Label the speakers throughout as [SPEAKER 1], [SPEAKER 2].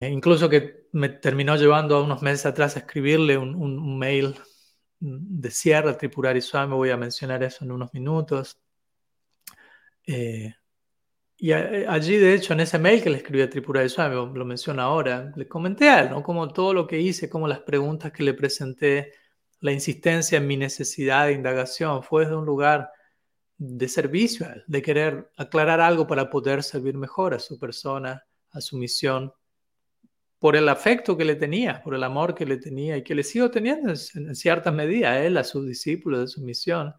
[SPEAKER 1] incluso que me terminó llevando a unos meses atrás a escribirle un, mail de cierre al Tripurari Swami, voy a mencionar eso en unos minutos. Eh, y allí, de hecho, en ese mail que le escribí a Tripurari Swami, lo menciono ahora, le comenté a él, ¿no? Como todo lo que hice, como las preguntas que le presenté, la insistencia en mi necesidad de indagación, fue desde un lugar de servicio de querer aclarar algo para poder servir mejor a su persona, a su misión, por el afecto que le tenía, por el amor que le tenía y que le sigo teniendo en, cierta medida a él, a sus discípulos de su misión.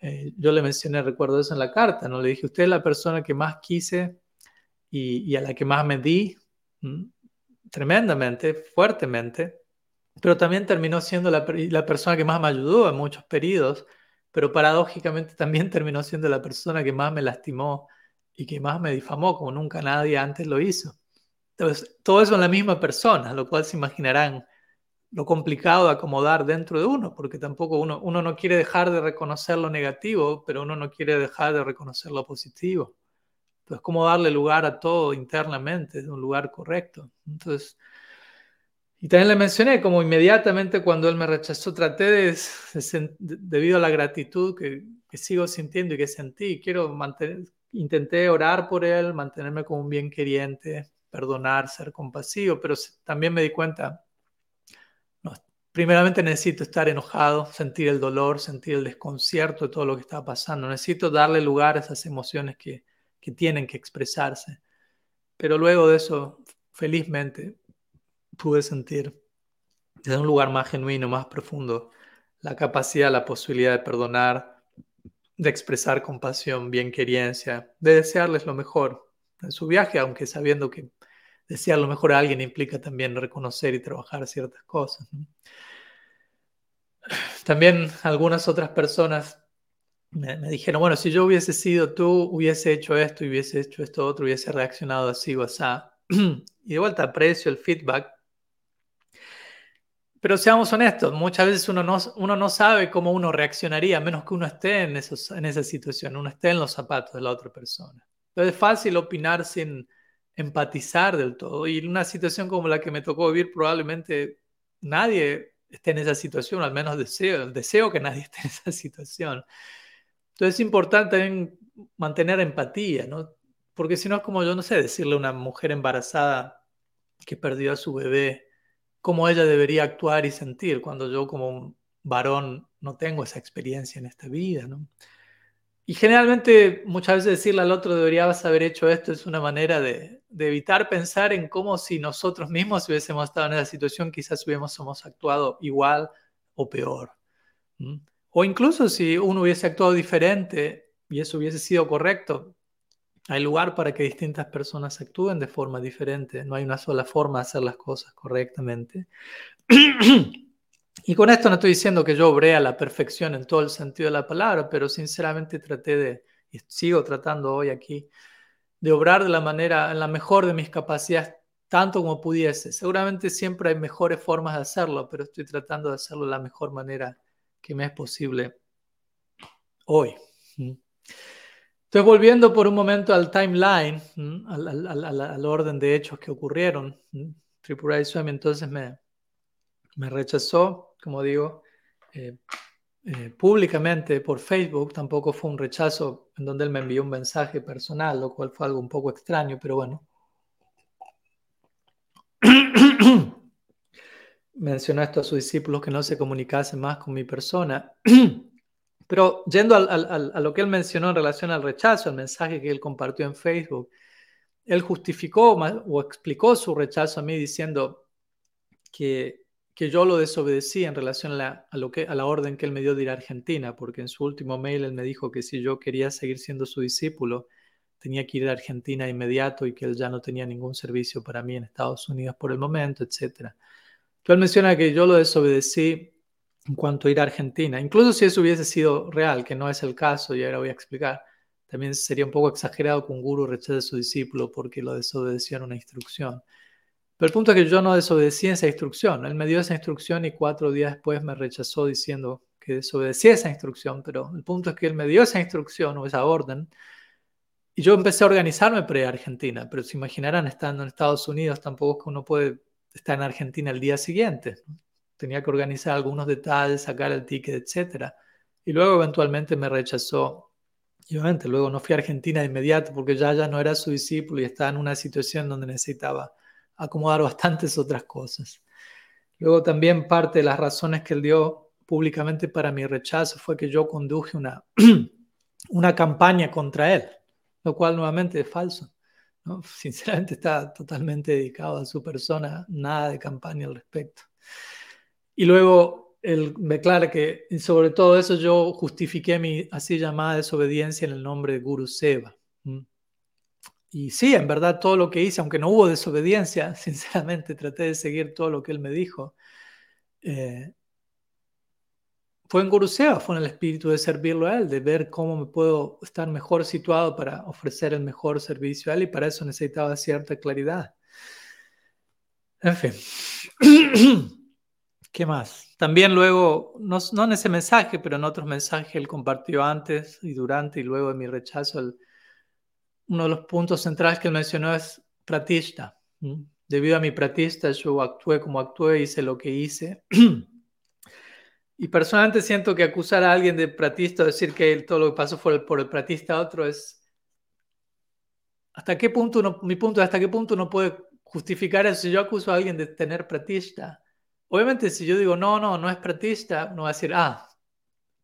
[SPEAKER 1] Eh, yo le mencioné, recuerdo eso en la carta, ¿no? Le dije, usted es la persona que más quise y, a la que más me di, tremendamente, fuertemente, pero también terminó siendo la, la, persona que más me ayudó en muchos periodos, pero paradójicamente también terminó siendo la persona que más me lastimó y que más me difamó, como nunca nadie antes lo hizo. Entonces, todo eso en la misma persona, lo cual se imaginarán lo complicado de acomodar dentro de uno, porque tampoco uno, uno no quiere dejar de reconocer lo negativo, pero uno no quiere dejar de reconocer lo positivo. Entonces, ¿cómo darle lugar a todo internamente, de un lugar correcto? Entonces, y también le mencioné como inmediatamente cuando él me rechazó, traté de, debido a la gratitud que, que, sigo sintiendo y que sentí, quiero mantener, intenté orar por él, mantenerme como un bien queriente, perdonar, ser compasivo, pero también me di cuenta, primeramente necesito estar enojado, sentir el dolor, sentir el desconcierto de todo lo que está pasando, necesito darle lugar a esas emociones que, que tienen que expresarse. Pero luego de eso, felizmente, pude sentir desde un lugar más genuino, más profundo, la capacidad, la posibilidad de perdonar, de expresar compasión, bien querencia, de desearles lo mejor en su viaje, aunque sabiendo que desear lo mejor a alguien implica también reconocer y trabajar ciertas cosas. También algunas otras personas me, dijeron, bueno, si yo hubiese sido tú, hubiese hecho esto, hubiese hecho esto otro, hubiese reaccionado así o así. Y de vuelta aprecio el feedback. Pero seamos honestos, muchas veces uno no, uno no sabe cómo uno reaccionaría, a menos que uno esté en, esos, en esa situación, uno esté en los zapatos de la otra persona. Entonces es fácil opinar sin, empatizar del todo. Y una situación como la que me tocó vivir, probablemente nadie esté en esa situación, al menos deseo, deseo que nadie esté en esa situación. Entonces es importante también mantener empatía, ¿no? Porque si no es como yo, no sé, decirle a una mujer embarazada que perdió a su bebé, cómo ella debería actuar y sentir cuando yo como varón no tengo esa experiencia en esta vida, ¿no? Y generalmente muchas veces decirle al otro deberías haber hecho esto es una manera de, evitar pensar en cómo si nosotros mismos hubiésemos estado en esa situación quizás hubiésemos actuado igual o peor. O incluso si uno hubiese actuado diferente y eso hubiese sido correcto, hay lugar para que distintas personas actúen de forma diferente. No hay una sola forma de hacer las cosas correctamente. Y con esto no estoy diciendo que yo obré a la perfección en todo el sentido de la palabra, pero sinceramente traté de, y sigo tratando hoy aquí, de obrar de la manera, en la mejor de mis capacidades, tanto como pudiese. Seguramente siempre hay mejores formas de hacerlo, pero estoy tratando de hacerlo de la mejor manera que me es posible hoy. Estoy volviendo por un momento al timeline, al, orden de hechos que ocurrieron. Tripura Swami entonces me rechazó como digo, eh, eh, públicamente por Facebook, tampoco fue un rechazo en donde él me envió un mensaje personal, lo cual fue algo un poco extraño, pero bueno. Mencionó esto a sus discípulos que no se comunicasen más con mi persona. Pero yendo a lo que él mencionó en relación al rechazo, el mensaje que él compartió en Facebook, él justificó o explicó su rechazo a mí diciendo que que yo lo desobedecí en relación a la, lo que, a la orden que él me dio de ir a Argentina, porque en su último mail él me dijo que si yo quería seguir siendo su discípulo, tenía que ir a Argentina inmediato y que él ya no tenía ningún servicio para mí en Estados Unidos por el momento, etc. Entonces él menciona que yo lo desobedecí en cuanto a ir a Argentina, incluso si eso hubiese sido real, que no es el caso, y ahora voy a explicar. También sería un poco exagerado que un guru rechace a su discípulo porque lo desobedeció en una instrucción. Pero el punto es que yo no desobedecí esa instrucción. Él me dio esa instrucción y cuatro días después me rechazó diciendo que desobedecí esa instrucción. Pero el punto es que él me dio esa instrucción o esa orden Y yo empecé a organizarme para ir a Argentina, pero se imaginarán, estando en Estados Unidos, tampoco uno puede estar en Argentina el día siguiente. Tenía que organizar algunos detalles, sacar el ticket, etc. Y luego eventualmente me rechazó. Y obviamente luego no fui a Argentina de inmediato porque ya, ya no era su discípulo y estaba en una situación donde necesitaba acomodar bastantes otras cosas. Luego también parte de las razones que él dio públicamente para mi rechazo fue que yo conduje una, una campaña contra él lo cual nuevamente es falso. ¿no? Sinceramente está totalmente dedicado a su persona, nada de campaña al respecto. Y luego él me aclara que sobre todo eso yo justifiqué mi así llamada desobediencia en el nombre de Guru Seva. Y sí, en verdad todo lo que hice, aunque no hubo desobediencia, sinceramente traté de seguir todo lo que él me dijo. Eh, fue en Guruseva, fue en el espíritu de servirlo a él, de ver cómo me puedo estar mejor situado para ofrecer el mejor servicio a él y para eso necesitaba cierta claridad. En fin. ¿Qué más? También luego, no, en ese mensaje, pero en otros mensajes él compartió antes y durante y luego de mi rechazo, uno de los puntos centrales que él mencionó es pratista. Debido a mi pratista, yo actué como actué, hice lo que hice. Y personalmente siento que acusar a alguien de pratista decir que todo lo que pasó fue por el pratista otro es... ¿Hasta qué punto uno, mi punto hasta qué punto uno puede justificar eso? Si yo acuso a alguien de tener pratista, obviamente si yo digo no, no, no es pratista, uno va a decir, ah,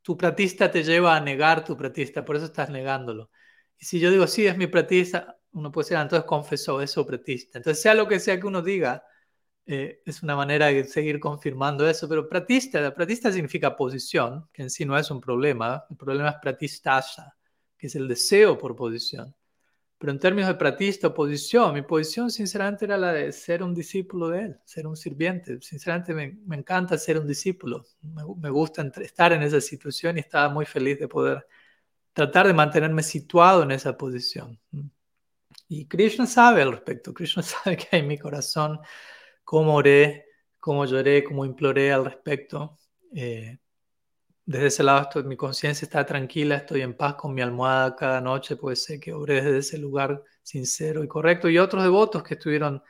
[SPEAKER 1] tu pratista te lleva a negar tu pratista, por eso estás negándolo. Y si yo digo, sí, es mi pratista, uno puede decir, ah, entonces confesó, es su pratista. Entonces, sea lo que sea que uno diga, eh, es una manera de seguir confirmando eso, pero pratista, pratista significa posición, que en sí no es un problema, el problema es pratistasha, que es el deseo por posición. Pero en términos de pratista posición, mi posición sinceramente era la de ser un discípulo de él, ser un sirviente. Sinceramente me, me encanta ser un discípulo, me, me, gusta estar en esa situación y estaba muy feliz de poder tratar de mantenerme situado en esa posición. Y Krishna sabe al respecto, Krishna sabe que hay en mi corazón cómo oré, cómo lloré, cómo imploré al respecto. Eh, desde ese lado estoy, mi conciencia está tranquila, estoy en paz con mi almohada cada noche, pues sé que oré desde ese lugar sincero y correcto. Y otros devotos que estuvieron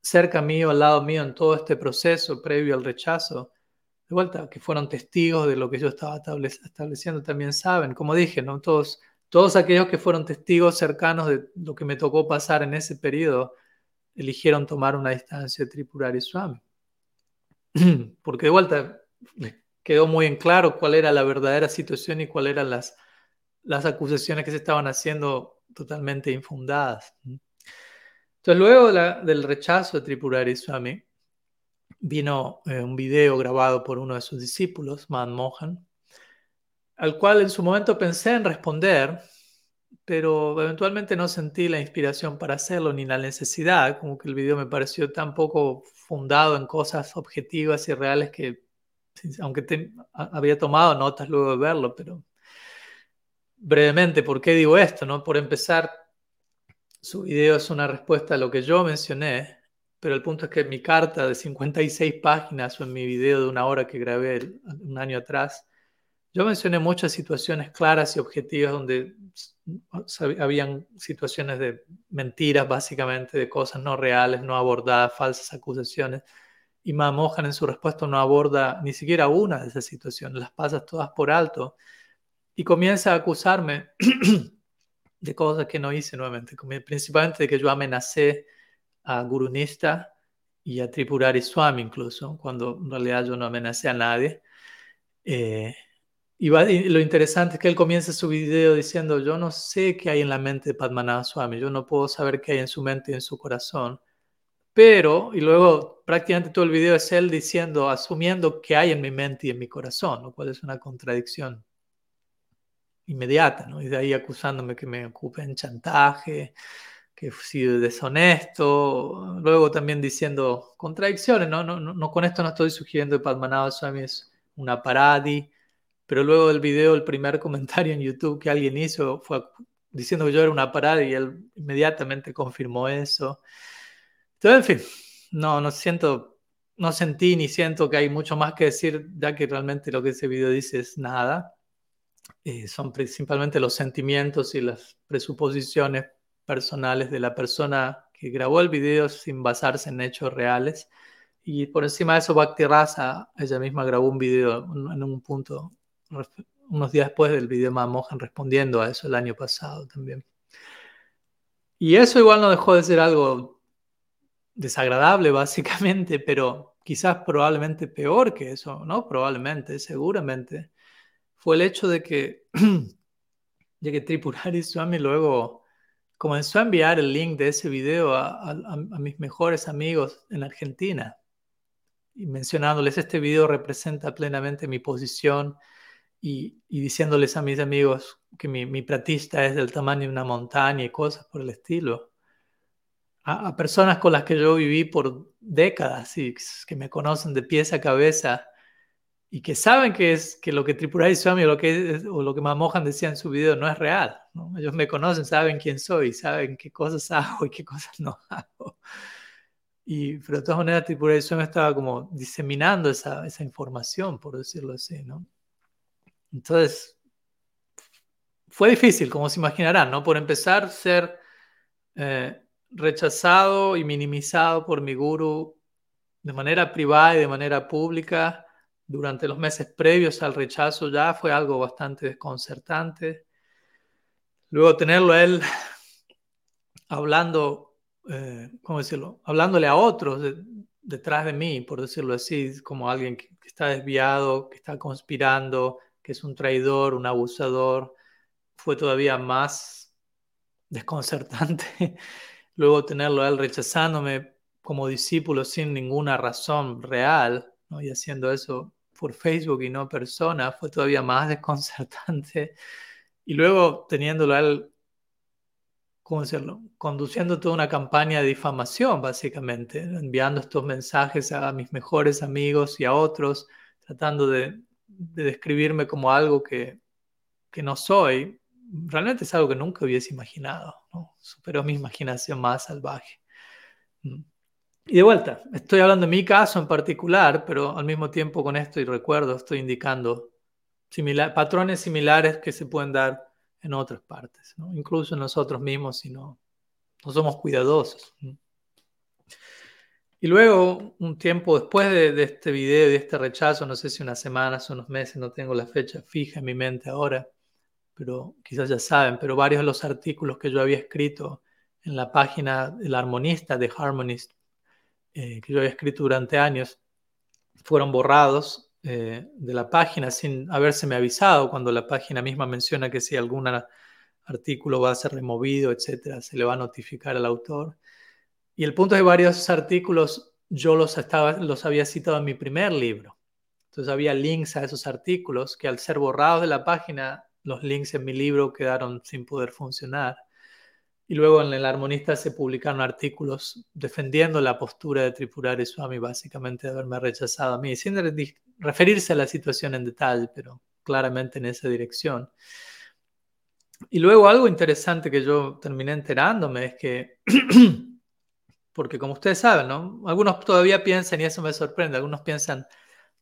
[SPEAKER 1] cerca mío, al lado mío en todo este proceso previo al rechazo, de vuelta, que fueron testigos de lo que yo estaba estableciendo, también saben, como dije, ¿no? todos, todos aquellos que fueron testigos cercanos de lo que me tocó pasar en ese periodo, eligieron tomar una distancia de Tripurari Swami. Porque de vuelta quedó muy en claro cuál era la verdadera situación y cuáles eran las, las acusaciones que se estaban haciendo totalmente infundadas. Entonces, luego del rechazo de Tripurari Swami, vino eh, un video grabado por uno de sus discípulos, Man Mohan, al cual en su momento pensé en responder, pero eventualmente no sentí la inspiración para hacerlo ni la necesidad, como que el video me pareció tan poco fundado en cosas objetivas y reales que, aunque había tomado notas luego de verlo, pero brevemente, ¿por qué digo esto? No? Por empezar, su video es una respuesta a lo que yo mencioné, pero el punto es que mi carta de 56 páginas o en mi video de una hora que grabé un año atrás, yo mencioné muchas situaciones claras y objetivas donde habían situaciones de mentiras, básicamente, de cosas no reales, no abordadas, falsas acusaciones. Y Mamohan en su respuesta no aborda ni siquiera una de esas situaciones, las pasa todas por alto y comienza a acusarme de cosas que no hice nuevamente, principalmente de que yo amenacé a Gurunista y a Tripurari Swami incluso, cuando en realidad yo no amenacé a nadie. Eh, y, lo interesante es que él comienza su video diciendo, yo no sé qué hay en la mente de Padmanabha Swami, yo no puedo saber qué hay en su mente y en su corazón, pero, y luego prácticamente todo el video es él diciendo, asumiendo qué hay en mi mente y en mi corazón, lo cual es una contradicción inmediata, ¿no? Y de ahí acusándome que me ocupe en chantaje, que he sido deshonesto, luego también diciendo contradicciones, ¿no? No, no, con esto no estoy sugiriendo que Padmanabha Swami es una paradi, pero luego del video, el primer comentario en YouTube que alguien hizo fue diciendo que yo era una parada y él inmediatamente confirmó eso. Entonces, en fin, no, no siento, no sentí ni siento que hay mucho más que decir, ya que realmente lo que ese video dice es nada. eh, son principalmente los sentimientos y las presuposiciones personales de la persona que grabó el video sin basarse en hechos reales. Y por encima de eso, Bhakti Rasa, ella misma grabó un video en un punto, unos días después del video Mohan respondiendo a eso el año pasado también. Y eso igual no dejó de ser algo desagradable, básicamente, pero quizás probablemente peor que eso, ¿no? Probablemente, seguramente, fue el hecho de que, de que Tripurari Swami luego comenzó a enviar el link de ese video a, mis mejores amigos en Argentina y mencionándoles este video representa plenamente mi posición y, diciéndoles a mis amigos que mi, mi, pratista es del tamaño de una montaña y cosas por el estilo. A, personas con las que yo viví por décadas y que me conocen de pies a cabeza y que saben que, es, que lo que Tripurari Swami o lo que, o lo que Mamohan decía en su video no es real. Ellos me conocen, saben quién soy, saben qué cosas hago y qué cosas no hago. Y, pero de todas maneras, Tripurari Swami estaba como diseminando esa, esa información, por decirlo así. ¿no? Entonces, fue difícil, como se imaginarán, ¿no? Por empezar, ser eh, rechazado y minimizado por mi guru de manera privada y de manera pública durante los meses previos al rechazo ya fue algo bastante desconcertante. Luego tenerlo él hablando, eh, ¿cómo decirlo? Hablándole a otros detrás de mí, por decirlo así, como alguien que, está desviado, que está conspirando, que es un traidor, un abusador, fue todavía más desconcertante. Luego tenerlo él rechazándome como discípulo sin ninguna razón real, y haciendo eso por Facebook y no persona, fue todavía más desconcertante. Y luego teniéndolo a él, ¿cómo decirlo? Conduciendo toda una campaña de difamación, básicamente, enviando estos mensajes a mis mejores amigos y a otros, tratando de, describirme como algo que, que, no soy, realmente es algo que nunca hubiese imaginado. Superó mi imaginación más salvaje. Mm. Y de vuelta, estoy hablando de mi caso en particular, pero al mismo tiempo con esto y recuerdo estoy indicando patrones similares que se pueden dar en otras partes, incluso en nosotros mismos si no, no somos cuidadosos. Y luego, un tiempo después de, este video, de este rechazo, no sé si unas semanas o unos meses, no tengo la fecha fija en mi mente ahora, pero quizás ya saben, pero varios de los artículos que yo había escrito en la página del armonista de Harmonist eh, que yo había escrito durante años fueron borrados eh, de la página sin habérseme avisado cuando la página misma menciona que si algún artículo va a ser removido, etcétera, se le va a notificar al autor. Y el punto es que varios artículos yo los, estaba, los había citado en mi primer libro. Entonces había links a esos artículos que al ser borrados de la página, los links en mi libro quedaron sin poder funcionar. Y luego en el armonista se publicaron artículos defendiendo la postura de Tripurari Swami, básicamente de haberme rechazado a mí, sin referirse a la situación en detalle, pero claramente en esa dirección. Y luego algo interesante que yo terminé enterándome es que, porque como ustedes saben, ¿no? algunos todavía piensan, y eso me sorprende, algunos piensan,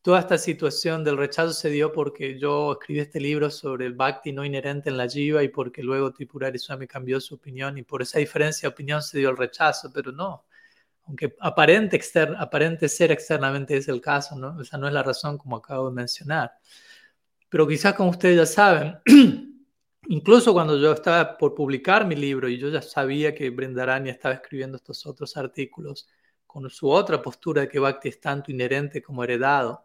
[SPEAKER 1] toda esta situación del rechazo se dio porque yo escribí este libro sobre el bhakti no inherente en la jiva y porque luego Tripurari Swami cambió su opinión y por esa diferencia de opinión se dio el rechazo, pero no. Aunque aparente, aparente ser externamente es el caso, ¿no? esa no es la razón como acabo de mencionar. Pero quizás como ustedes ya saben, incluso cuando yo estaba por publicar mi libro y yo ya sabía que Brindarani estaba escribiendo estos otros artículos con su otra postura de que Bhakti es tanto inherente como heredado,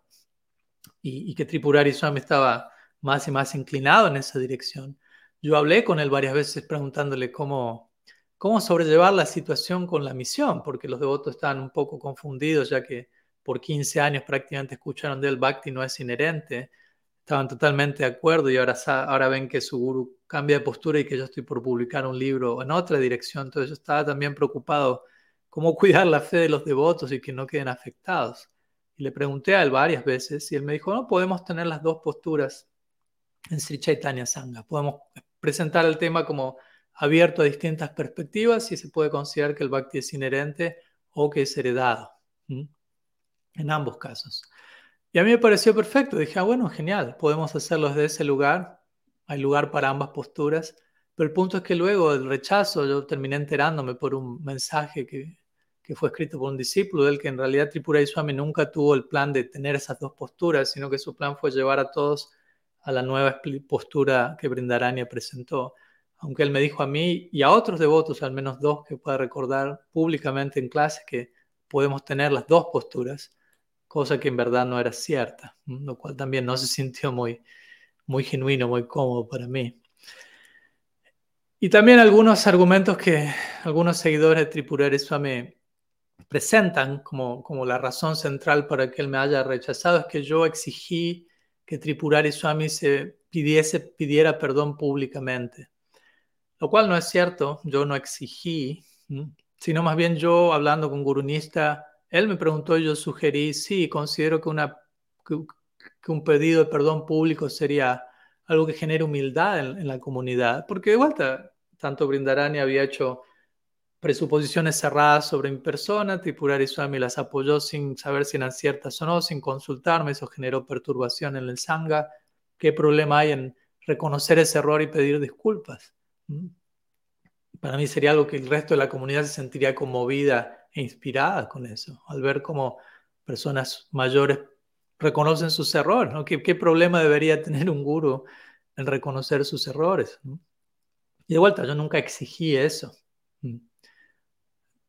[SPEAKER 1] y, que Tripurari Swami estaba más y más inclinado en esa dirección. Yo hablé con él varias veces preguntándole cómo, cómo sobrellevar la situación con la misión, porque los devotos estaban un poco confundidos, ya que por 15 años prácticamente escucharon de él, Bhakti no es inherente, estaban totalmente de acuerdo y ahora, ahora ven que su guru cambia de postura y que yo estoy por publicar un libro en otra dirección, entonces yo estaba también preocupado cómo cuidar la fe de los devotos y que no queden afectados le pregunté a él varias veces y él me dijo, no podemos tener las dos posturas en Sri Chaitanya Sangha. Podemos presentar el tema como abierto a distintas perspectivas y se puede considerar que el bhakti es inherente o que es heredado. En ambos casos. Y a mí me pareció perfecto. Dije, ah, bueno, genial, podemos hacerlo desde ese lugar. hay lugar para ambas posturas, pero el punto es que luego del rechazo yo terminé enterándome por un mensaje que, que fue escrito por un discípulo del que en realidad Tripura Swami nunca tuvo el plan de tener esas dos posturas, sino que su plan fue llevar a todos a la nueva postura que Brindarania presentó. Aunque él me dijo a mí y a otros devotos, al menos dos que pueda recordar públicamente en clase, que podemos tener las dos posturas, cosa que en verdad no era cierta, lo cual también no se sintió muy, muy genuino, muy cómodo para mí. Y también algunos argumentos que algunos seguidores de Tripurari Swami presentan como, como la razón central para que él me haya rechazado es que yo exigí que Tripurari Swami se pidiese, pidiera perdón públicamente. Lo cual no es cierto, yo no exigí, sino más bien yo hablando con Gurunista, él me preguntó y yo sugerí, sí, considero que, una, que, un pedido de perdón público sería algo que genere humildad en, la comunidad, porque de vuelta, tanto Brindarani había hecho presuposiciones cerradas sobre mi persona, Tripurari Swami las apoyó sin saber si eran ciertas o no, sin consultarme, eso generó perturbación en el Sangha. ¿Qué problema hay en reconocer ese error y pedir disculpas? ¿Mm? Para mí sería algo que el resto de la comunidad se sentiría conmovida e inspirada con eso, al ver cómo personas mayores reconocen sus errores. ¿Qué, problema debería tener un guru en reconocer sus errores? Y de vuelta, yo nunca exigí eso.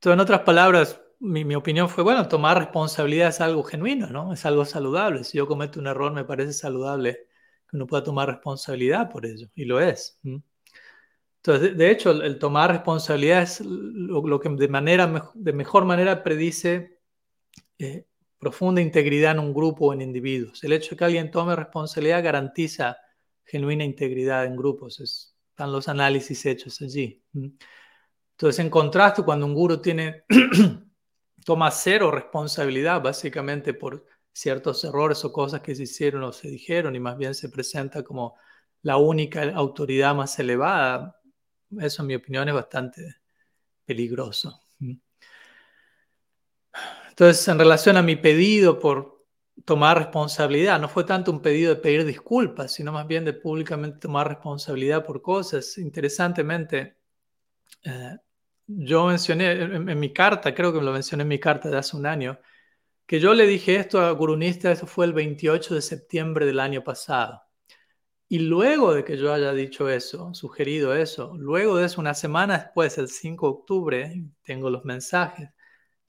[SPEAKER 1] Entonces, en otras palabras, mi, opinión fue, bueno, tomar responsabilidad es algo genuino, ¿no? Es algo saludable. Si yo cometo un error, me parece saludable que uno pueda tomar responsabilidad por ello, y lo es. Entonces, de, hecho, el, tomar responsabilidad es lo, que de, manera, de mejor manera predice eh, profunda integridad en un grupo o en individuos. El hecho de que alguien tome responsabilidad garantiza genuina integridad en grupos. están los análisis hechos allí. Entonces, en contraste, cuando un guru tiene, toma cero responsabilidad básicamente por ciertos errores o cosas que se hicieron o se dijeron y más bien se presenta como la única autoridad más elevada, eso en mi opinión es bastante peligroso. Entonces, en relación a mi pedido por tomar responsabilidad, no fue tanto un pedido de pedir disculpas, sino más bien de públicamente tomar responsabilidad por cosas. Interesantemente, eh, yo mencioné en, mi carta, creo que lo mencioné en mi carta de hace un año, que yo le dije esto a Gurunista, eso fue el 28 de septiembre del año pasado. Y luego de que yo haya dicho eso, sugerido eso, luego de eso, una semana después, el 5 de octubre, tengo los mensajes,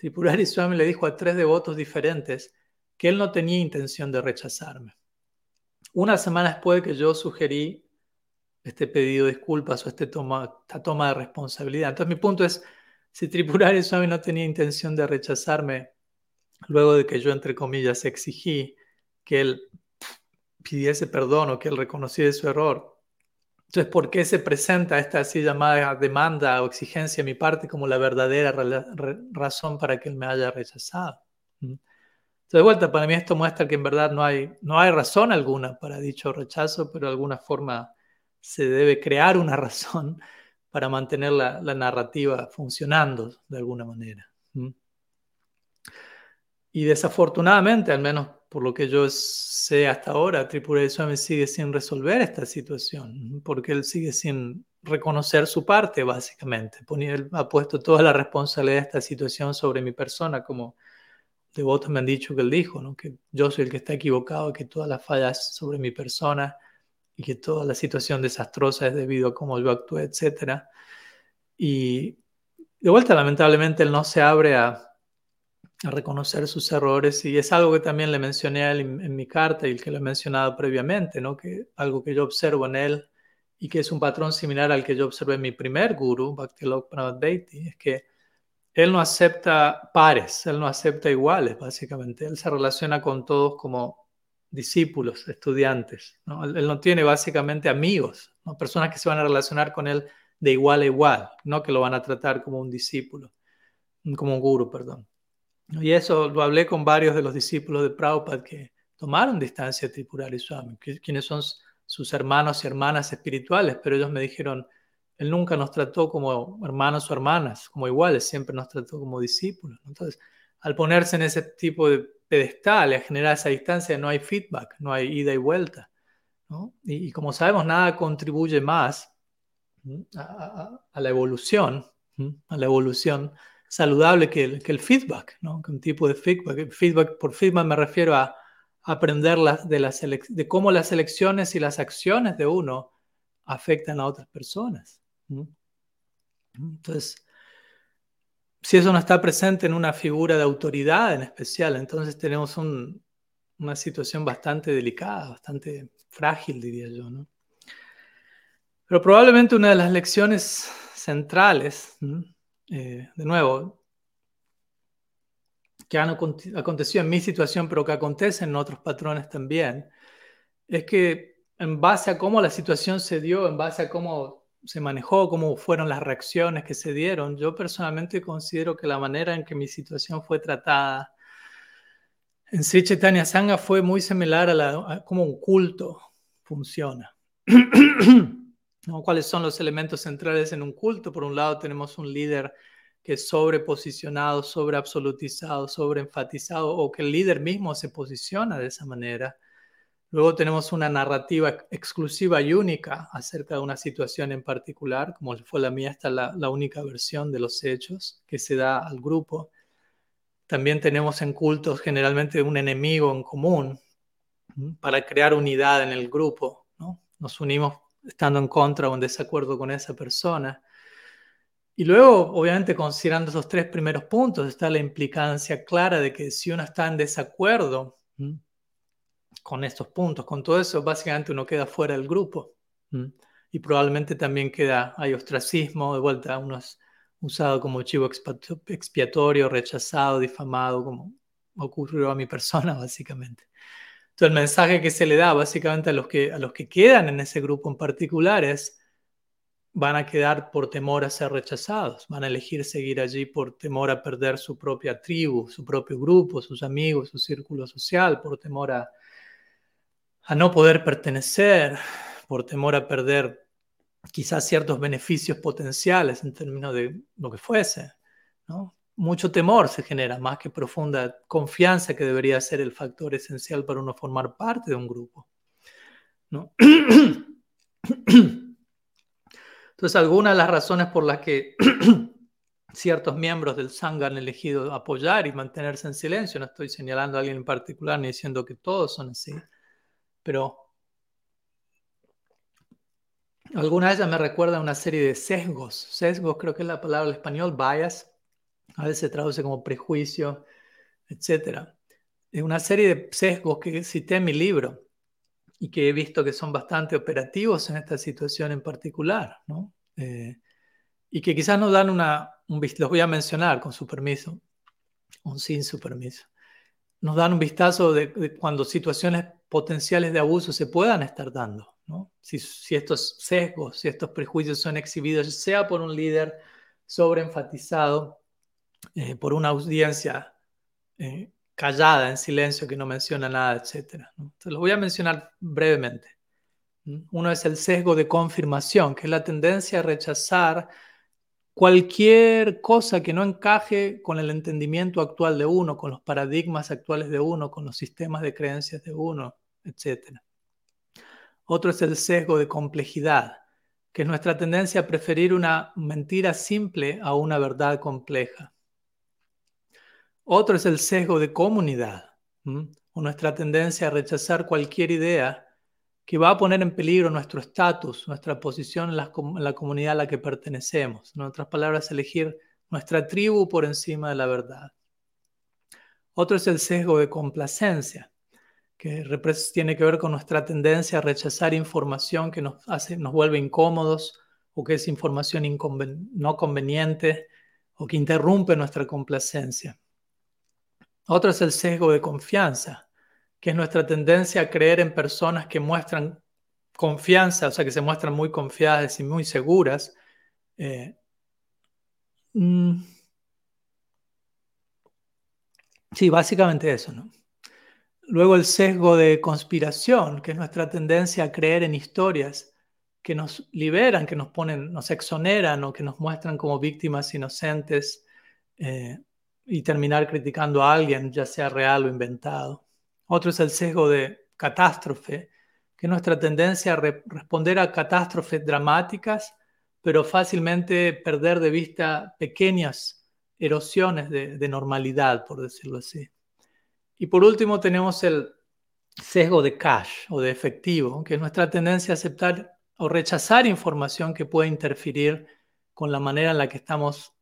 [SPEAKER 1] Tripurari Swami le dijo a tres devotos diferentes que él no tenía intención de rechazarme. Una semana después de que yo sugerí este pedido de disculpas o este toma, esta toma de responsabilidad. Entonces mi punto es, si Tripurari Swami no tenía intención de rechazarme, luego de que yo, entre comillas, exigí que él pidiese perdón o que él reconociera su error, entonces, ¿por qué se presenta esta así llamada demanda o exigencia de mi parte como la verdadera razón para que él me haya rechazado? ¿Mm? Entonces, de vuelta, para mí esto muestra que en verdad no hay, no hay razón alguna para dicho rechazo, pero de alguna forma se debe crear una razón para mantener la, narrativa funcionando de alguna manera. Y desafortunadamente, al menos por lo que yo sé hasta ahora, Tripura Swami sigue sin resolver esta situación, porque él sigue sin reconocer su parte, básicamente. Él ha puesto toda la responsabilidad de esta situación sobre mi persona, como devotos me han dicho que él dijo, ¿no? que yo soy el que está equivocado, que todas las fallas sobre mi persona y que toda la situación desastrosa es debido a cómo yo actué, etc. Y de vuelta, lamentablemente, él no se abre a, reconocer sus errores y es algo que también le mencioné a él en, mi carta y que lo he mencionado previamente, ¿no? que algo que yo observo en él y que es un patrón similar al que yo observé en mi primer guru, Bhaktilok Pranad es que él no acepta pares, él no acepta iguales, básicamente. Él se relaciona con todos como discípulos, estudiantes. Él, no tiene básicamente amigos, ¿no? personas que se van a relacionar con él de igual a igual, no que lo van a tratar como un discípulo, como un guru, perdón. Y eso lo hablé con varios de los discípulos de Prabhupada que tomaron distancia de Tripurari Swami, quienes son sus hermanos y hermanas espirituales, pero ellos me dijeron, él nunca nos trató como hermanos o hermanas, como iguales, siempre nos trató como discípulos. Entonces, al ponerse en ese tipo de pedestal a generar esa distancia, no hay feedback, no hay ida y vuelta. Y, como sabemos, nada contribuye más a, la evolución, a la evolución saludable que el, feedback, ¿no? que un tipo de feedback. feedback. Por feedback me refiero a aprender de, las de cómo las elecciones y las acciones de uno afectan a otras personas. Entonces, si eso no está presente en una figura de autoridad en especial, entonces tenemos una situación bastante delicada, bastante frágil, diría yo. Pero probablemente una de las lecciones centrales, eh, de nuevo, que han acontecido en mi situación, pero que acontecen en otros patrones también, es que en base a cómo la situación se dio, en base a cómo se manejó, cómo fueron las reacciones que se dieron, yo personalmente considero que la manera en que mi situación fue tratada en Sri Chaitanya Sangha fue muy similar a, la, cómo un culto funciona. ¿Cuáles son los elementos centrales en un culto? Por un lado tenemos un líder que es sobreposicionado, sobreabsolutizado, sobreenfatizado, o que el líder mismo se posiciona de esa manera. Luego tenemos una narrativa exclusiva y única acerca de una situación en particular, como fue la mía, esta la, la única versión de los hechos que se da al grupo. También tenemos en cultos generalmente un enemigo en común para crear unidad en el grupo. ¿no? Nos unimos estando en contra o en desacuerdo con esa persona. Y luego, obviamente, considerando esos tres primeros puntos, está la implicancia clara de que si uno está en desacuerdo con estos puntos, con todo eso, básicamente uno queda fuera del grupo. Y probablemente también queda, hay ostracismo, de vuelta, uno es usado como chivo expiatorio, rechazado, difamado, como ocurrió a mi persona, básicamente. Entonces, el mensaje que se le da básicamente a los que, a los que quedan en ese grupo en particular es, van a quedar por temor a ser rechazados, van a elegir seguir allí por temor a perder su propia tribu, su propio grupo, sus amigos, su círculo social, por temor a, a no poder pertenecer, por temor a perder quizás ciertos beneficios potenciales en términos de lo que fuese. Mucho temor se genera, más que profunda confianza que debería ser el factor esencial para uno formar parte de un grupo. ¿no? Entonces, algunas de las razones por las que ciertos miembros del Sangha han elegido apoyar y mantenerse en silencio, no estoy señalando a alguien en particular ni diciendo que todos son así, pero algunas de ellas me recuerdan una serie de sesgos. Sesgos creo que es la palabra en español, bias, a veces se traduce como prejuicio, etc. Es una serie de sesgos que cité en mi libro y que he visto que son bastante operativos en esta situación en particular, ¿no? Eh, y que quizás nos dan una, un los voy a mencionar con su permiso, o sin su permiso, nos dan un vistazo de, cuando situaciones potenciales de abuso se puedan estar dando, ¿no? Si, estos sesgos, si estos prejuicios son exhibidos, sea por un líder sobreenfatizado, eh, por una audiencia eh, callada, en silencio, que no menciona nada, etc. Entonces, lo voy a mencionar brevemente. Uno es el sesgo de confirmación, que es la tendencia a rechazar cualquier cosa que no encaje con el entendimiento actual de uno, con los paradigmas actuales de uno, con los sistemas de creencias de uno, etc. Otro es el sesgo de complejidad, que es nuestra tendencia a preferir una mentira simple a una verdad compleja. Otro es el sesgo de comunidad, o nuestra tendencia a rechazar cualquier idea que va a poner en peligro nuestro estatus, nuestra posición en la, comunidad a la que pertenecemos. En otras palabras, elegir nuestra tribu por encima de la verdad. Otro es el sesgo de complacencia, que tiene que ver con nuestra tendencia a rechazar información que nos, hace, nos vuelve incómodos o que es información no conveniente o que interrumpe nuestra complacencia. Otro es el sesgo de confianza, que es nuestra tendencia a creer en personas que muestran confianza, o sea, que se muestran muy confiadas y muy seguras. Eh, mm, sí, básicamente eso, ¿no? Luego el sesgo de conspiración, que es nuestra tendencia a creer en historias que nos liberan, que nos ponen, nos exoneran o que nos muestran como víctimas inocentes. Eh, y terminar criticando a alguien, ya sea real o inventado. Otro es el sesgo de catástrofe, que es nuestra tendencia a responder a catástrofes dramáticas, pero fácilmente perder de vista pequeñas erosiones de, normalidad, por decirlo así. Y por último tenemos el sesgo de cash o de efectivo, que es nuestra tendencia a aceptar o rechazar información que puede interferir con la manera en la que estamos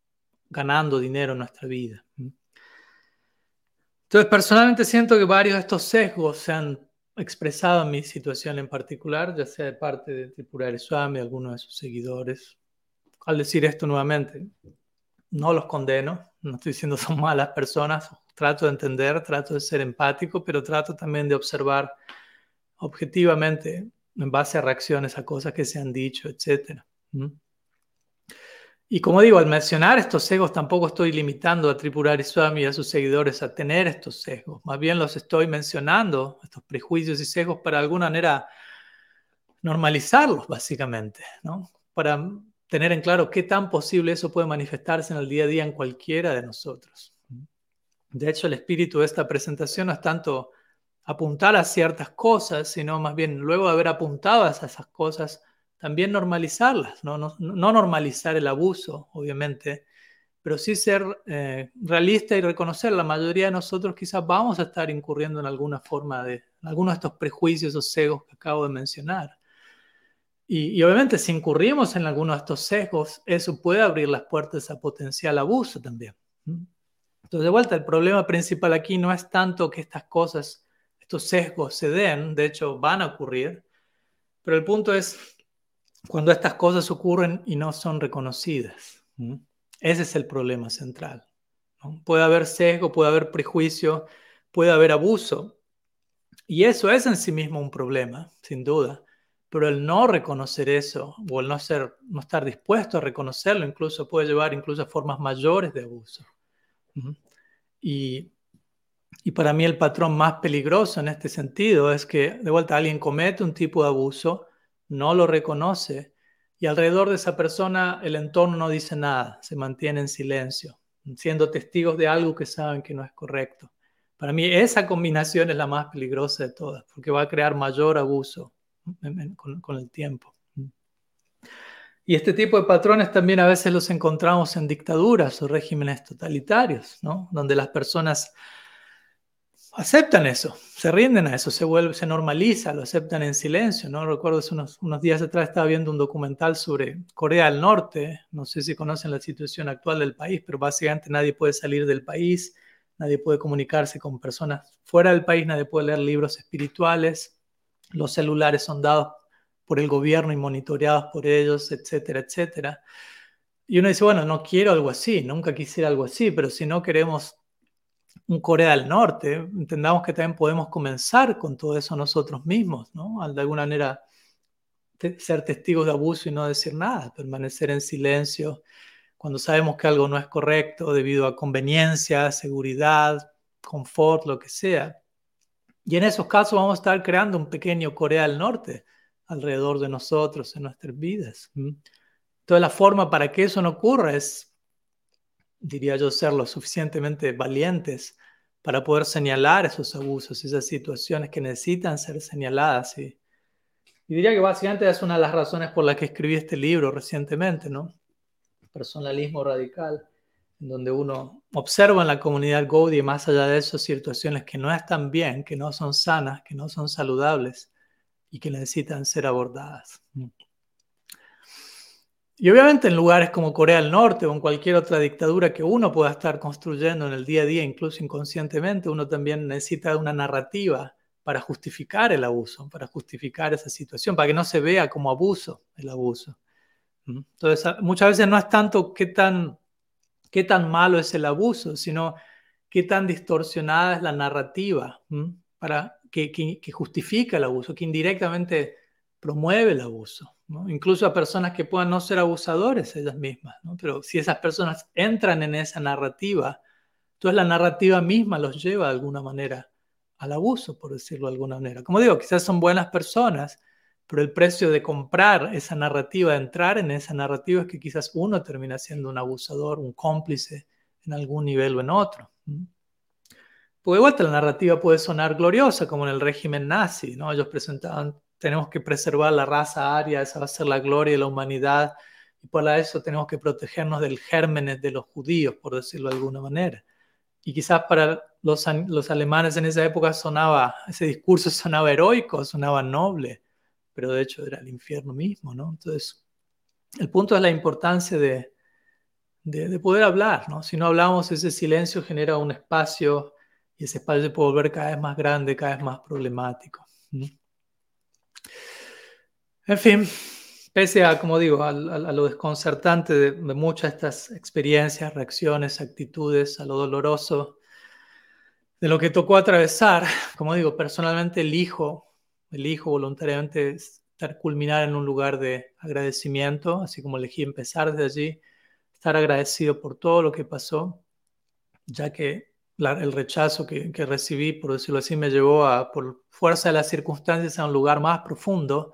[SPEAKER 1] ganando dinero en nuestra vida. Entonces, personalmente siento que varios de estos sesgos se han expresado en mi situación en particular, ya sea de parte de Tripurari Swami, algunos de sus seguidores. Al decir esto nuevamente, no los condeno, no estoy diciendo son malas personas, trato de entender, trato de ser empático, pero trato también de observar objetivamente en base a reacciones a cosas que se han dicho, etc. Y como digo, al mencionar estos sesgos tampoco estoy limitando a Tripurari Swami y a sus seguidores a tener estos sesgos. Más bien los estoy mencionando, estos prejuicios y sesgos, para alguna manera normalizarlos, básicamente. Para tener en claro qué tan posible eso puede manifestarse en el día a día en cualquiera de nosotros. De hecho, el espíritu de esta presentación no es tanto apuntar a ciertas cosas, sino más bien luego de haber apuntado a esas cosas, también normalizarlas, no, no, normalizar el abuso, obviamente, pero sí ser eh, realista y reconocer, la mayoría de nosotros quizás vamos a estar incurriendo en alguna forma de, algunos de estos prejuicios o sesgos que acabo de mencionar. Y, obviamente si incurrimos en alguno de estos sesgos, eso puede abrir las puertas a potencial abuso también. Entonces, de vuelta, el problema principal aquí no es tanto que estas cosas, estos sesgos se den, de hecho van a ocurrir, pero el punto es cuando estas cosas ocurren y no son reconocidas. Ese es el problema central. Puede haber sesgo, puede haber prejuicio, puede haber abuso. Y eso es en sí mismo un problema, sin duda. Pero el no reconocer eso o el no, ser, no estar dispuesto a reconocerlo incluso puede llevar incluso a formas mayores de abuso. Y, y para mí el patrón más peligroso en este sentido es que de vuelta alguien comete un tipo de abuso no lo reconoce y alrededor de esa persona el entorno no dice nada, se mantiene en silencio, siendo testigos de algo que saben que no es correcto. Para mí esa combinación es la más peligrosa de todas, porque va a crear mayor abuso con, el tiempo. Y este tipo de patrones también a veces los encontramos en dictaduras o regímenes totalitarios, ¿no? donde las personas aceptan eso, se rinden a eso, se vuelve, se normaliza, lo aceptan en silencio, ¿no? Recuerdo hace unos, unos días atrás estaba viendo un documental sobre Corea del Norte, no sé si conocen la situación actual del país, pero básicamente nadie puede salir del país, nadie puede comunicarse con personas fuera del país, nadie puede leer libros espirituales, los celulares son dados por el gobierno y monitoreados por ellos, etcétera, etcétera. Y uno dice, bueno, no quiero algo así, nunca quisiera algo así, pero si no queremos un Corea del Norte, entendamos que también podemos comenzar con todo eso nosotros mismos, ¿no? De alguna manera ser testigos de abuso y no decir nada, permanecer en silencio cuando sabemos que algo no es correcto debido a conveniencia, seguridad, confort, lo que sea. Y en esos casos vamos a estar creando un pequeño Corea del Norte alrededor de nosotros, en nuestras vidas. Entonces la forma para que eso no ocurra es diría yo, ser lo suficientemente valientes para poder señalar esos abusos, esas situaciones que necesitan ser señaladas. Y, diría que básicamente es una de las razones por las que escribí este libro recientemente, ¿no? Personalismo radical, en donde uno observa en la comunidad Gaudí, más allá de eso, situaciones que no están bien, que no son sanas, que no son saludables y que necesitan ser abordadas. Y obviamente en lugares como Corea del Norte o en cualquier otra dictadura que uno pueda estar construyendo en el día a día, incluso inconscientemente, uno también necesita una narrativa para justificar el abuso, para justificar esa situación, para que no se vea como abuso el abuso. Entonces, muchas veces no es tanto qué tan, qué tan malo es el abuso, sino qué tan distorsionada es la narrativa para que, justifica el abuso, que indirectamente promueve el abuso incluso a personas que puedan no ser abusadores ellas mismas, pero si esas personas entran en esa narrativa, entonces la narrativa misma los lleva de alguna manera al abuso, por decirlo de alguna manera. Como digo, quizás son buenas personas, pero el precio de comprar esa narrativa, de entrar en esa narrativa, es que quizás uno termina siendo un abusador, un cómplice en algún nivel o en otro. Porque igual la narrativa puede sonar gloriosa, como en el régimen nazi, ¿no? Ellos presentaban tenemos que preservar la raza aria, esa va a ser la gloria de la humanidad, y para eso tenemos que protegernos del gérmenes de los judíos, por decirlo de alguna manera. Y quizás para los, los alemanes en esa época sonaba, ese discurso sonaba heroico, sonaba noble, pero de hecho era el infierno mismo, ¿no? Entonces, el punto es la importancia de, de, poder hablar, ¿no? Si no hablamos, ese silencio genera un espacio y ese espacio se puede volver cada vez más grande, cada vez más problemático. En fin, pese a, como digo, a, lo desconcertante de, muchas de estas experiencias, reacciones, actitudes, a lo doloroso de lo que tocó atravesar, como digo, personalmente elijo, elijo voluntariamente estar culminar en un lugar de agradecimiento, así como elegí empezar desde allí, estar agradecido por todo lo que pasó, ya que el rechazo que, recibí, por decirlo así, me llevó a, por fuerza de las circunstancias a un lugar más profundo.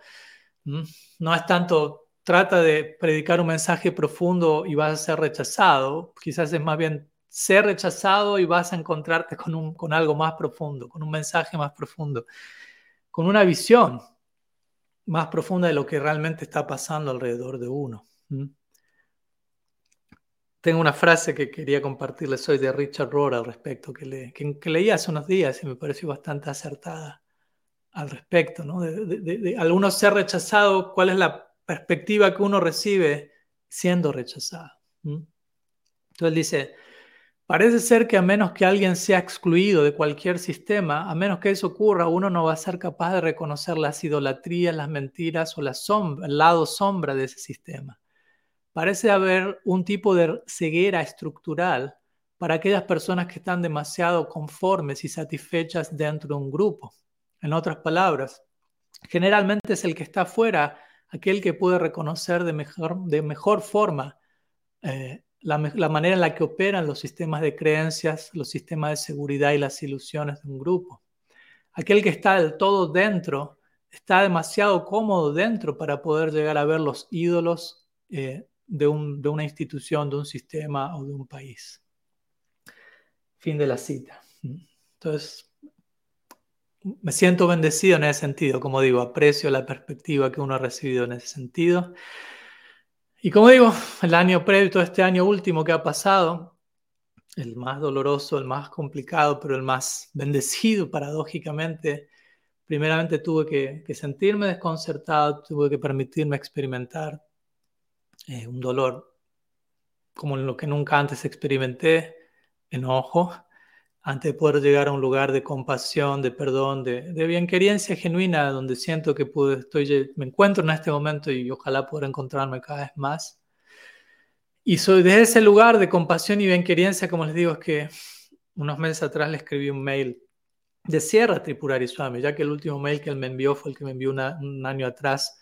[SPEAKER 1] No es tanto, trata de predicar un mensaje profundo y vas a ser rechazado, quizás es más bien ser rechazado y vas a encontrarte con, un, con algo más profundo, con un mensaje más profundo, con una visión más profunda de lo que realmente está pasando alrededor de uno. Tengo una frase que quería compartirles hoy de Richard Rohr al respecto, que, le, que, leí hace unos días y me pareció bastante acertada al respecto, ¿no? De, al uno ser rechazado, ¿cuál es la perspectiva que uno recibe siendo rechazado? Entonces él dice, parece ser que a menos que alguien sea excluido de cualquier sistema, a menos que eso ocurra, uno no va a ser capaz de reconocer las idolatrías, las mentiras o la el lado sombra de ese sistema parece haber un tipo de ceguera estructural para aquellas personas que están demasiado conformes y satisfechas dentro de un grupo. En otras palabras, generalmente es el que está fuera aquel que puede reconocer de mejor, de mejor forma eh, la, la, manera en la que operan los sistemas de creencias, los sistemas de seguridad y las ilusiones de un grupo. Aquel que está del todo dentro está demasiado cómodo dentro para poder llegar a ver los ídolos eh, de, una institución, de un sistema o de un país. Fin de la cita. Entonces, me siento bendecido en ese sentido, como digo, aprecio la perspectiva que uno ha recibido en ese sentido. Y como digo, el año previo, este año último que ha pasado, el más doloroso, el más complicado, pero el más bendecido paradójicamente, primeramente tuve que, que sentirme desconcertado, tuve que permitirme experimentar eh, un dolor como lo que nunca antes experimenté, enojo, antes de poder llegar a un lugar de compasión, de perdón, de, de bienquerencia genuina, donde siento que pude, estoy, me encuentro en este momento y ojalá pueda encontrarme cada vez más. Y soy desde ese lugar de compasión y bienquerencia, como les digo, es que unos meses atrás le escribí un mail de Sierra Tripurari Swami, ya que el último mail que él me envió fue el que me envió un año atrás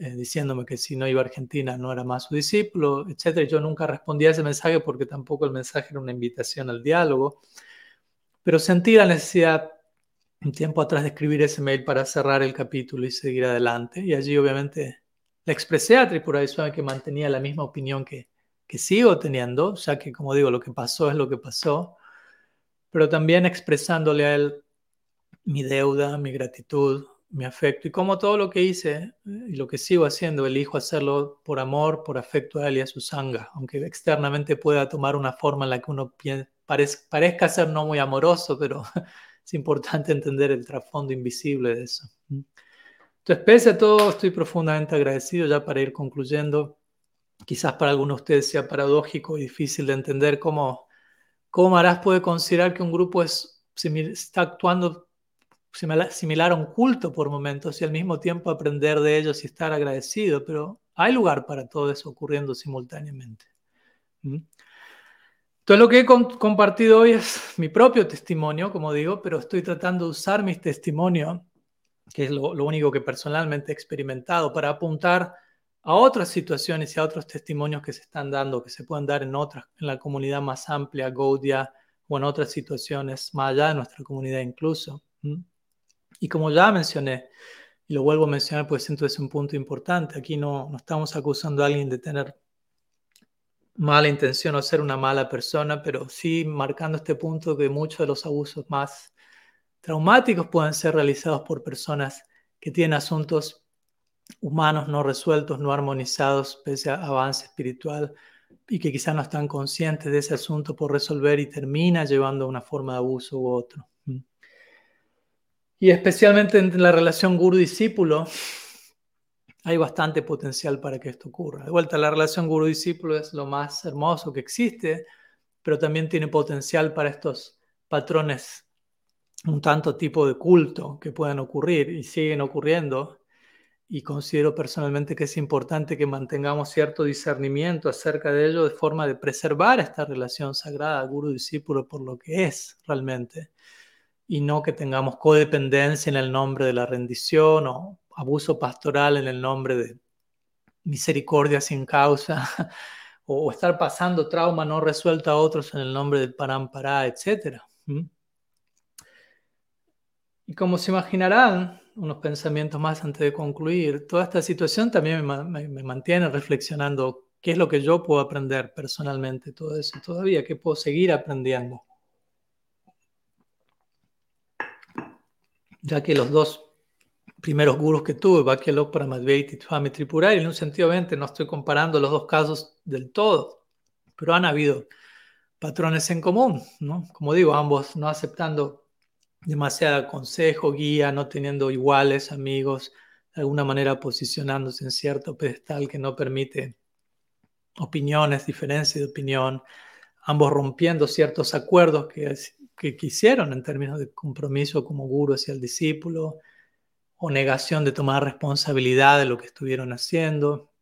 [SPEAKER 1] eh, diciéndome que si no iba a Argentina no era más su discípulo, etc. Yo nunca respondí a ese mensaje porque tampoco el mensaje era una invitación al diálogo, pero sentí la necesidad un tiempo atrás de escribir ese mail para cerrar el capítulo y seguir adelante. Y allí obviamente le expresé a Tripura Swami que mantenía la misma opinión que, que sigo teniendo, ya que como digo, lo que pasó es lo que pasó, pero también expresándole a él mi deuda, mi gratitud, mi afecto. Y como todo lo que hice eh, y lo que sigo haciendo, elijo hacerlo por amor, por afecto a él y a su sanga, aunque externamente pueda tomar una forma en la que uno parezca ser no muy amoroso, pero es importante entender el trasfondo invisible de eso. Entonces, pese a todo, estoy profundamente agradecido ya para ir concluyendo. Quizás para algunos de ustedes sea paradójico y difícil de entender cómo, cómo Marás puede considerar que un grupo es, está actuando similar a un culto por momentos y al mismo tiempo aprender de ellos y estar agradecido, pero hay lugar para todo eso ocurriendo simultáneamente. ¿Mm? Entonces lo que he compartido hoy es mi propio testimonio, como digo, pero estoy tratando de usar mi testimonio, que es lo, único que personalmente he experimentado, para apuntar a otras situaciones y a otros testimonios que se están dando, que se pueden dar en otras, en la comunidad más amplia, Gaudia, o en otras situaciones más allá de nuestra comunidad incluso. ¿Mm? Y como ya mencioné, y lo vuelvo a mencionar porque siento es un punto importante, aquí no, no estamos acusando a alguien de tener mala intención o ser una mala persona, pero sí marcando este punto que muchos de los abusos más traumáticos pueden ser realizados por personas que tienen asuntos humanos no resueltos, no armonizados, pese a avance espiritual, y que quizás no están conscientes de ese asunto por resolver y termina llevando a una forma de abuso u otro. Y especialmente en la relación guru-discípulo, hay bastante potencial para que esto ocurra. De vuelta, la relación guru-discípulo es lo más hermoso que existe, pero también tiene potencial para estos patrones un tanto tipo de culto que puedan ocurrir y siguen ocurriendo. Y considero personalmente que es importante que mantengamos cierto discernimiento acerca de ello de forma de preservar esta relación sagrada guru-discípulo por lo que es realmente y no que tengamos codependencia en el nombre de la rendición o abuso pastoral en el nombre de misericordia sin causa o estar pasando trauma no resuelto a otros en el nombre del parampara, etc. Y como se imaginarán, unos pensamientos más antes de concluir, toda esta situación también me, me mantiene reflexionando qué es lo que yo puedo aprender personalmente, todo eso todavía, qué puedo seguir aprendiendo. Ya que los dos primeros gurus que tuve, Bhakya Pramadvaiti y Swami Tripurari, en un sentido obviamente no estoy comparando los dos casos del todo, pero han habido patrones en común, ¿no? Como digo, ambos no aceptando demasiado consejo, guía, no teniendo iguales amigos, de alguna manera posicionándose en cierto pedestal que no permite opiniones, diferencias de opinión, ambos rompiendo ciertos acuerdos que que quisieron en términos de compromiso como guru hacia el discípulo o negación de tomar responsabilidad de lo que estuvieron haciendo.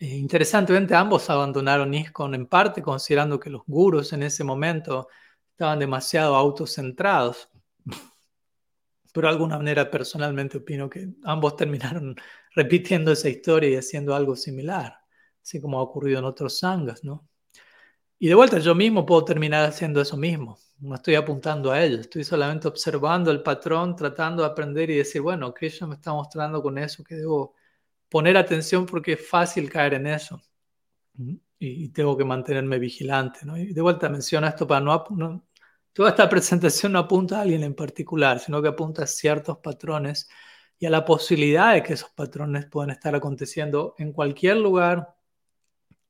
[SPEAKER 1] Interesantemente, ambos abandonaron ISKCON en parte considerando que los gurus en ese momento estaban demasiado autocentrados. Pero de alguna manera personalmente opino que ambos terminaron repitiendo esa historia y haciendo algo similar, así como ha ocurrido en otros sangas, ¿no? Y de vuelta, yo mismo puedo terminar haciendo eso mismo. No estoy apuntando a ello, estoy solamente observando el patrón, tratando de aprender y decir, bueno, Krishna me está mostrando con eso que debo poner atención porque es fácil caer en eso. Y, tengo que mantenerme vigilante. ¿no? Y de vuelta menciono esto para no, no, Toda esta presentación no apunta a alguien en particular, sino que apunta a ciertos patrones y a la posibilidad de que esos patrones puedan estar aconteciendo en cualquier lugar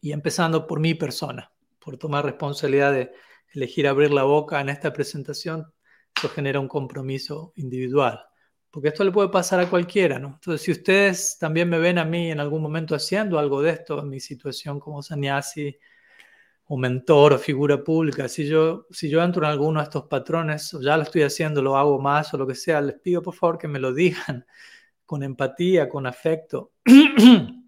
[SPEAKER 1] y empezando por mi persona por tomar responsabilidad de elegir abrir la boca en esta presentación, eso genera un compromiso individual. Porque esto le puede pasar a cualquiera, ¿no? Entonces, si ustedes también me ven a mí en algún momento haciendo algo de esto, en mi situación como sannyasi o mentor o figura pública, si yo, si yo entro en alguno de estos patrones, o ya lo estoy haciendo, lo hago más o lo que sea, les pido por favor que me lo digan con empatía, con afecto.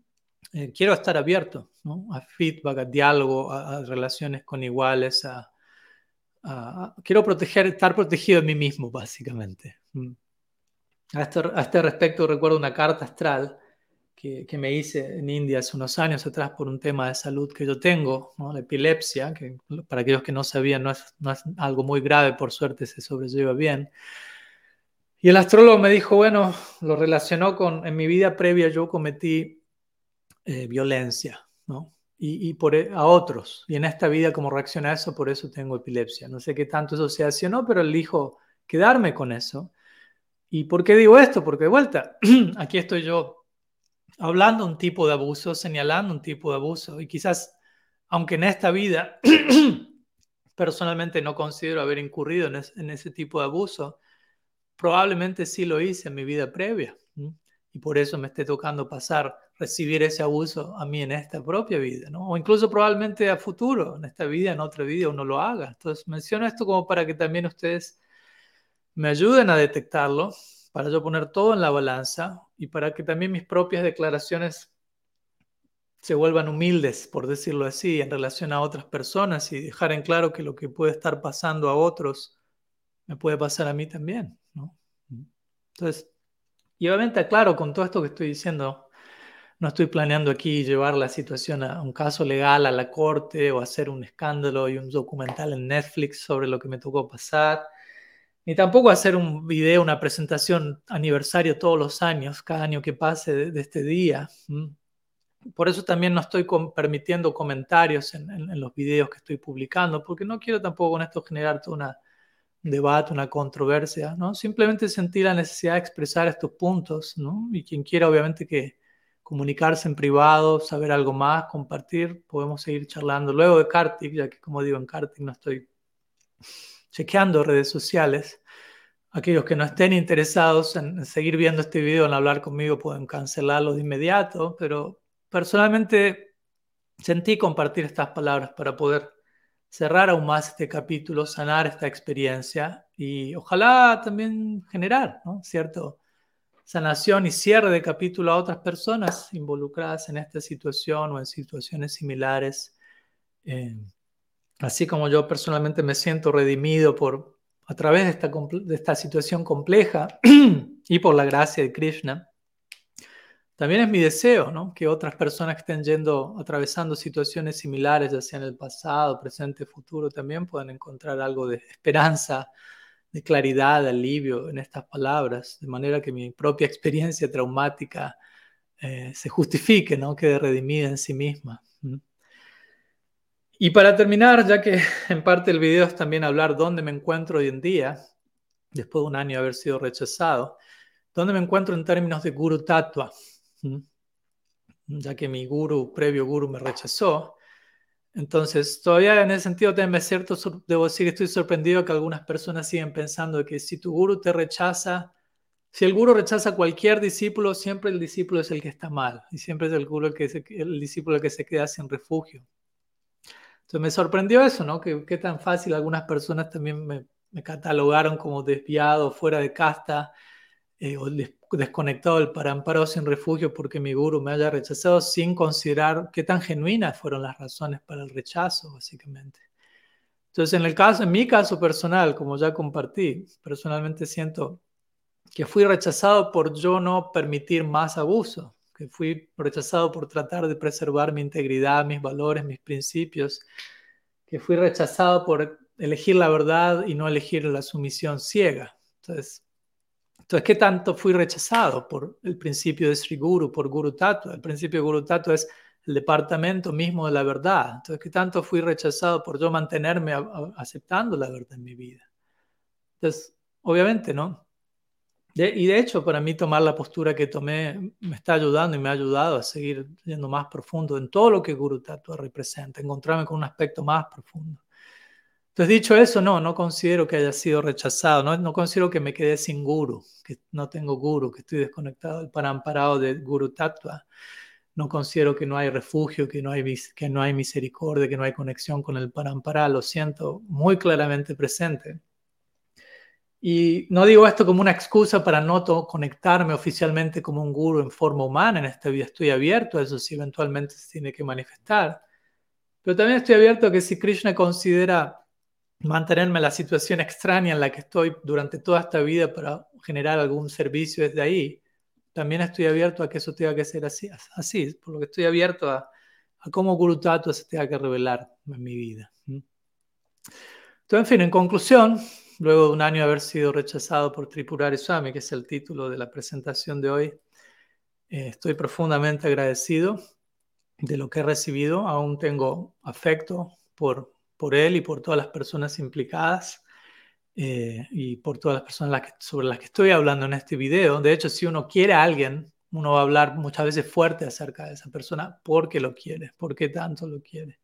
[SPEAKER 1] Eh, quiero estar abierto a feedback, a diálogo, a, relaciones con iguales, a, quiero proteger, estar protegido de mí mismo, básicamente. Mm. A este, a este respecto recuerdo una carta astral que, que, me hice en India hace unos años atrás por un tema de salud que yo tengo, la epilepsia, que para aquellos que no sabían no es, no es algo muy grave, por suerte se sobrelleva bien. Y el astrólogo me dijo, bueno, lo relacionó con, en mi vida previa yo cometí eh, violencia, Y, por, e, a otros. Y en esta vida, como reacciona a eso, por eso tengo epilepsia. No sé qué tanto eso se no, pero elijo quedarme con eso. ¿Y por qué digo esto? Porque de vuelta, aquí estoy yo hablando un tipo de abuso, señalando un tipo de abuso. Y quizás, aunque en esta vida personalmente no considero haber incurrido en, ese tipo de abuso, probablemente sí lo hice en mi vida previa. Y por eso me esté tocando pasar recibir ese abuso a mí en esta propia vida, ¿no? O incluso probablemente a futuro, en esta vida, en otra vida, uno lo haga. Entonces menciono esto como para que también ustedes me ayuden a detectarlo, para yo poner todo en la balanza y para que también mis propias declaraciones se vuelvan humildes, por decirlo así, en relación a otras personas y dejar en claro que lo que puede estar pasando a otros me puede pasar a mí también, ¿no? Entonces, y obviamente, claro, con todo esto que estoy diciendo, no estoy planeando aquí llevar la situación a un caso legal a la corte o hacer un escándalo y un documental en Netflix sobre lo que me tocó pasar, ni tampoco hacer un video, una presentación aniversario todos los años, cada año que pase de, este día. Por eso también no estoy permitiendo comentarios en, los videos que estoy publicando, porque no quiero tampoco con esto generar toda una, debate, una controversia, ¿no? Simplemente sentí la necesidad de expresar estos puntos, ¿no? Y quien quiera, obviamente, que comunicarse en privado, saber algo más, compartir, podemos seguir charlando. Luego de Kartik, ya que como digo, en Kartik no estoy chequeando redes sociales. Aquellos que no estén interesados en seguir viendo este video, en hablar conmigo, pueden cancelarlo de inmediato, pero personalmente sentí compartir estas palabras para poder cerrar aún más este capítulo, sanar esta experiencia y ojalá también generar, ¿no? Cierto sanación y cierre de capítulo a otras personas involucradas en esta situación o en situaciones similares. Eh, así como yo personalmente me siento redimido por, a través de esta, de esta situación compleja y por la gracia de Krishna, también es mi deseo ¿no? que otras personas que estén yendo, atravesando situaciones similares, ya sea en el pasado, presente, futuro, también puedan encontrar algo de esperanza de claridad, alivio en estas palabras, de manera que mi propia experiencia traumática eh, se justifique, ¿no? quede redimida en sí misma. Y para terminar, ya que en parte el video es también hablar dónde me encuentro hoy en día, después de un año de haber sido rechazado, dónde me encuentro en términos de guru tatua, ya que mi guru, previo guru, me rechazó, entonces, todavía en ese sentido, cierto, debo decir que estoy sorprendido que algunas personas siguen pensando que si tu guru te rechaza, si el guru rechaza a cualquier discípulo, siempre el discípulo es el que está mal y siempre es el guru el, que el discípulo el que se queda sin refugio. Entonces me sorprendió eso, ¿no? Que, qué tan fácil algunas personas también me catalogaron como desviado, fuera de casta, eh, o desconectado del paramparo sin refugio porque mi guru me haya rechazado sin considerar qué tan genuinas fueron las razones para el rechazo, básicamente. Entonces, en el caso, en mi caso personal, como ya compartí, personalmente siento que fui rechazado por yo no permitir más abuso, que fui rechazado por tratar de preservar mi integridad, mis valores, mis principios, que fui rechazado por elegir la verdad y no elegir la sumisión ciega. Entonces, entonces, ¿qué tanto fui rechazado por el principio de Sri Guru, por Guru Tattva? El principio de Guru Tattva es el departamento mismo de la verdad. Entonces, ¿qué tanto fui rechazado por yo mantenerme aceptando la verdad en mi vida? Entonces, obviamente, ¿no? y de hecho, para mí tomar la postura que tomé me está ayudando y me ha ayudado a seguir yendo más profundo en todo lo que Guru Tattva representa, encontrarme con un aspecto más profundo. Entonces, dicho eso, no, no considero que haya sido rechazado, no, no considero que me quedé sin guru, que no tengo guru, que estoy desconectado del paramparado de Guru Tattva. No considero que no hay refugio, que no hay, que no hay misericordia, que no hay conexión con el parampara. Lo siento muy claramente presente. Y no digo esto como una excusa para no conectarme oficialmente como un guru en forma humana en esta vida. Estoy abierto a eso si eventualmente se tiene que manifestar. Pero también estoy abierto a que si Krishna considera mantenerme en la situación extraña en la que estoy durante toda esta vida para generar algún servicio desde ahí, también estoy abierto a que eso tenga que ser así, así por lo que estoy abierto a, a cómo Guru se tenga que revelar en mi vida. Entonces, en fin, en conclusión, luego de un año de haber sido rechazado por Tripurari Swami, que es el título de la presentación de hoy, eh, estoy profundamente agradecido de lo que he recibido. Aún tengo afecto por por él y por todas las personas implicadas eh, y por todas las personas sobre las que estoy hablando en este video. De hecho, si uno quiere a alguien, uno va a hablar muchas veces fuerte acerca de esa persona porque lo quiere, porque tanto lo quiere.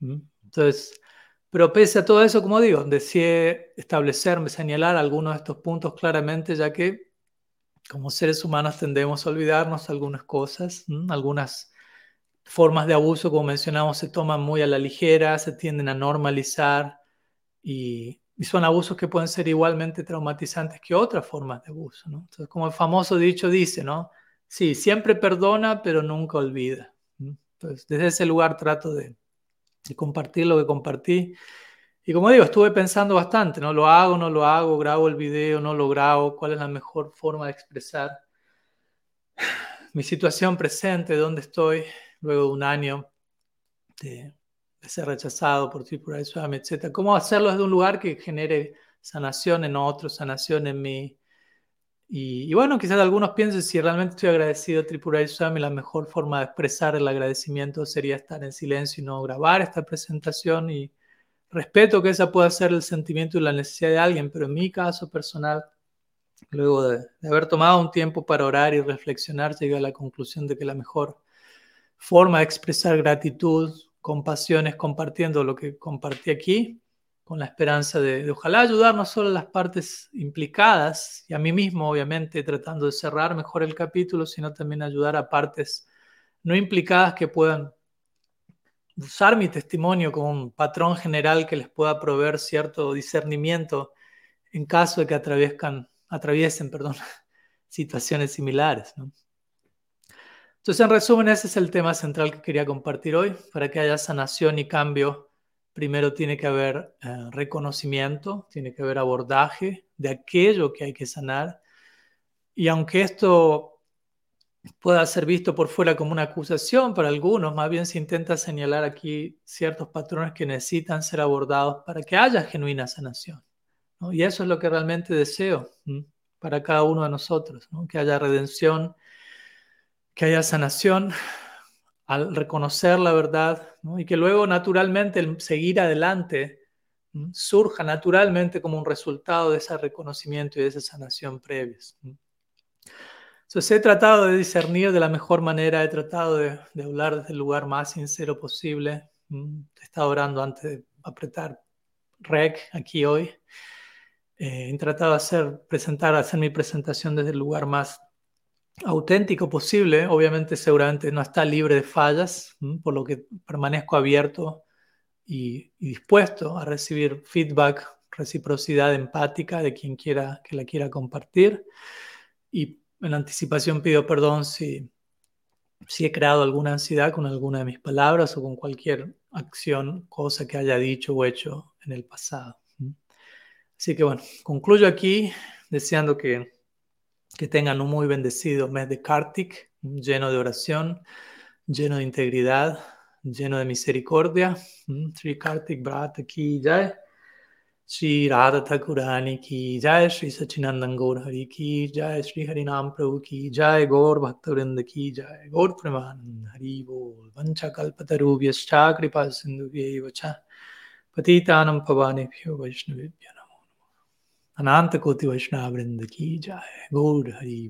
[SPEAKER 1] ¿Mm? Entonces, pero pese a todo eso, como digo, deseé establecerme, señalar algunos de estos puntos claramente, ya que como seres humanos tendemos a olvidarnos algunas cosas, algunas formas de abuso, como mencionamos, se toman muy a la ligera, se tienden a normalizar y, son abusos que pueden ser igualmente traumatizantes que otras formas de abuso. ¿no? Entonces, como el famoso dicho dice, ¿no? Sí, siempre perdona, pero nunca olvida. Entonces, desde ese lugar trato de, de compartir lo que compartí. Y como digo, estuve pensando bastante, ¿no? Lo hago, no lo hago, grabo el video, no lo grabo, cuál es la mejor forma de expresar mi situación presente, dónde estoy, luego de un año de, ser rechazado por Tripura Swami, etc. ¿Cómo hacerlo desde un lugar que genere sanación en otros, sanación en mí? Y, bueno, quizás algunos piensen si realmente estoy agradecido a Tripura Swami, la mejor forma de expresar el agradecimiento sería estar en silencio y no grabar esta presentación y respeto que esa pueda ser el sentimiento y la necesidad de alguien, pero en mi caso personal, luego de, haber tomado un tiempo para orar y reflexionar, llegué a la conclusión de que la mejor forma de expresar gratitud, compasión es compartiendo lo que compartí aquí, con la esperanza de, ojalá ayudar no solo a las partes implicadas y a mí mismo, obviamente, tratando de cerrar mejor el capítulo, sino también ayudar a partes no implicadas que puedan usar mi testimonio como un patrón general que les pueda proveer cierto discernimiento en caso de que atraviesen, perdón, situaciones similares. Entonces, en resumen, ese es el tema central que quería compartir hoy. Para que haya sanación y cambio, primero tiene que haber eh, reconocimiento, tiene que haber abordaje de aquello que hay que sanar. Y aunque esto pueda ser visto por fuera como una acusación para algunos, más bien se intenta señalar aquí ciertos patrones que necesitan ser abordados para que haya genuina sanación. Y eso es lo que realmente deseo para cada uno de nosotros, que haya redención, que haya sanación al reconocer la verdad y que luego naturalmente el seguir adelante surja naturalmente como un resultado de ese reconocimiento y de esa sanación previas. Entonces he tratado de discernir de la mejor manera, he tratado de, hablar desde el lugar más sincero posible. He estado orando antes de apretar rec aquí hoy. Eh, he tratado de hacer, presentar, hacer mi presentación desde el lugar más auténtico posible. Obviamente, seguramente no está libre de fallas, por lo que permanezco abierto y, y dispuesto a recibir feedback, reciprocidad empática de quien quiera que la quiera compartir. Y en anticipación pido perdón si, si he creado alguna ansiedad con alguna de mis palabras o con cualquier acción, cosa que haya dicho o hecho en el pasado. Así que bueno, concluyo aquí deseando que, que tengan un muy bendecido mes de Kartik, lleno de oración, lleno de integridad, lleno de misericordia. Sri Kartik Brat aquí ya. Shri राधा ठाकुरानी की जय श्री सचिनंदन गौर हरि की जय श्री हरि नाम प्रभु की जय गौर भक्त वृंद की जय गौर प्रेमानंद हरि बोल वंश कल्पतरुभ्यश्चा कृपा सिंधु च पतितानम पवानेभ्यो वैष्णवेभ्यो नमो अनंत कोटि वैष्णव वृंद की जाए गोड हरि